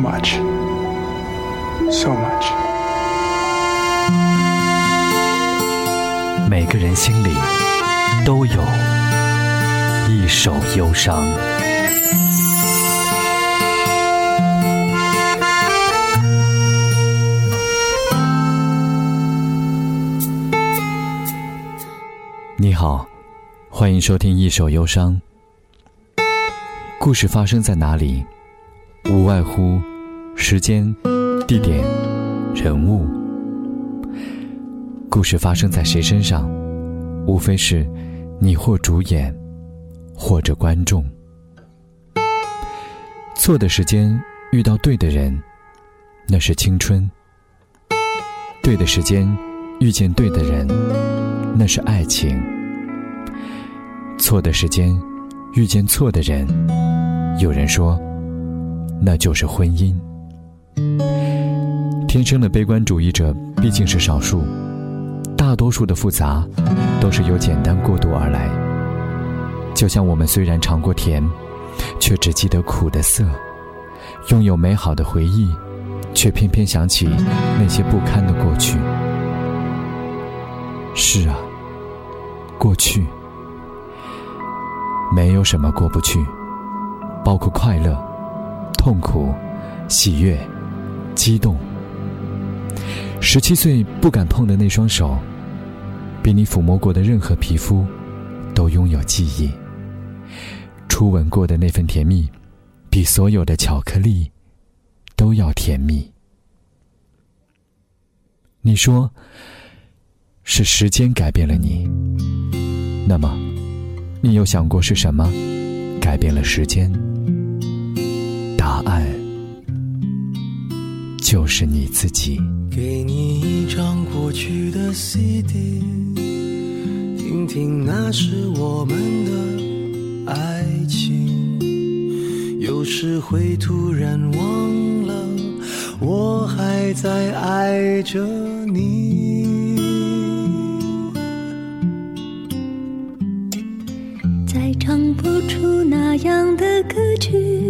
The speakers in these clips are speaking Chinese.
much, so much. 每个人心里都有一首忧伤。你好，欢迎收听《一首忧伤》。故事发生在哪里？无外乎时间、地点、人物。故事发生在谁身上？无非是你或主演，或者观众。错的时间遇到对的人，那是青春；对的时间遇见对的人，那是爱情；错的时间遇见错的人，有人说，那就是婚姻。天生的悲观主义者毕竟是少数。大多数的复杂，都是由简单过渡而来。就像我们虽然尝过甜，却只记得苦的涩；拥有美好的回忆，却偏偏想起那些不堪的过去。是啊，过去没有什么过不去，包括快乐、痛苦、喜悦、激动。十七岁不敢碰的那双手。比你抚摸过的任何皮肤，都拥有记忆。初吻过的那份甜蜜，比所有的巧克力都要甜蜜。你说，是时间改变了你。那么，你有想过是什么改变了时间？答案就是你自己。给你一张过去的 CD，听听那是我们的爱情。有时会突然忘了，我还在爱着你。再唱不出那样的歌曲，听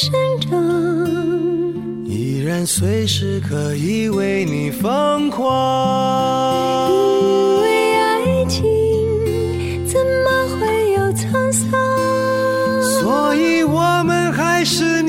生长，依然随时可以为你疯狂。因为爱情怎么会有沧桑？所以我们还是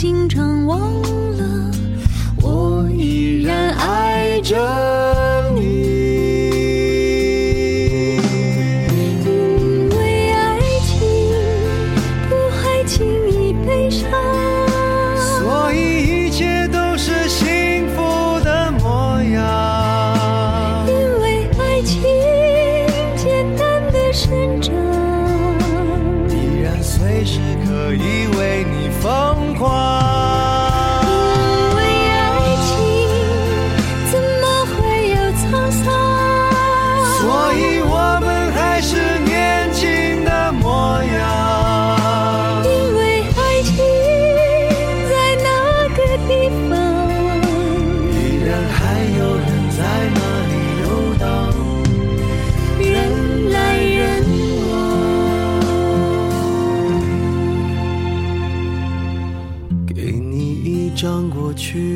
经常忘了，我依然爱着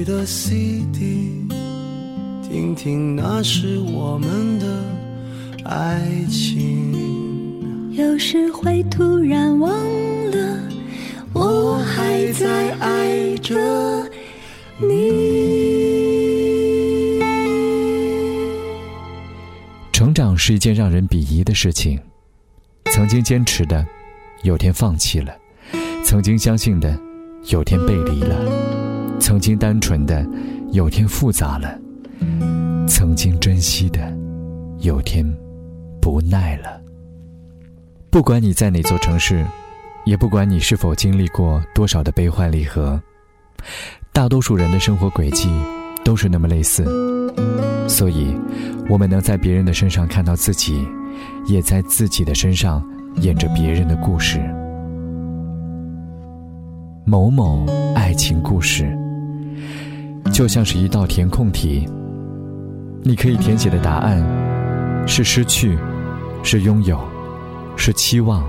的 CD，听听那是我们的爱情。有时会突然忘了，我还在爱着你。成长是一件让人鄙夷的事情，曾经坚持的，有天放弃了；曾经相信的，有天背离了；曾经单纯的，有天复杂了；曾经珍惜的，有天不耐了。不管你在哪座城市，也不管你是否经历过多少的悲欢离合，大多数人的生活轨迹都是那么类似。所以，我们能在别人的身上看到自己，也在自己的身上演着别人的故事。某某爱情故事，就像是一道填空题。你可以填写的答案，是失去，是拥有，是期望，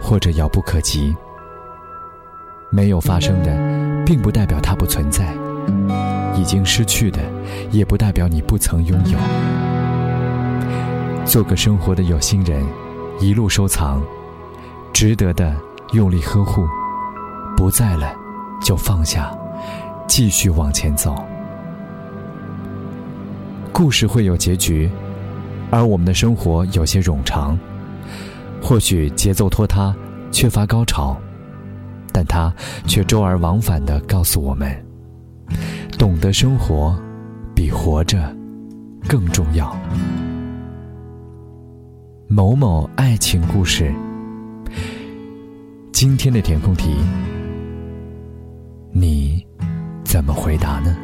或者遥不可及。没有发生的，并不代表它不存在。已经失去的，也不代表你不曾拥有。做个生活的有心人，一路收藏，值得的用力呵护，不在了就放下，继续往前走。故事会有结局，而我们的生活有些冗长，或许节奏拖沓，缺乏高潮，但它却周而往返的告诉我们。懂得生活，比活着更重要。某某爱情故事，今天的填空题，你怎么回答呢？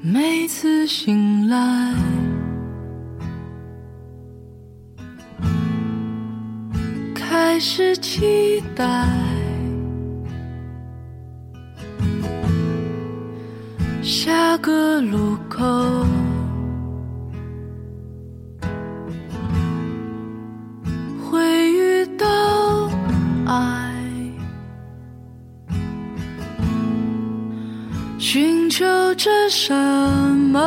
每次醒来，开始期待。下个路口，寻求着什么？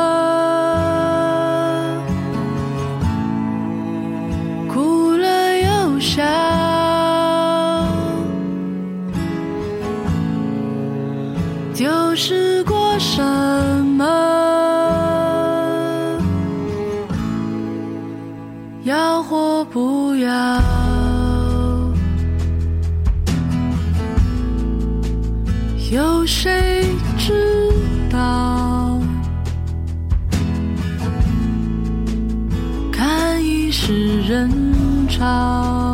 哭了又笑，丢失过。什么？要或不要？有谁人潮，